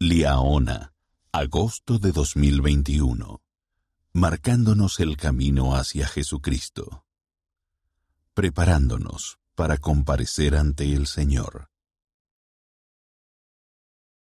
Liaona, agosto de 2021. Marcándonos el camino hacia Jesucristo. Preparándonos para comparecer ante el Señor.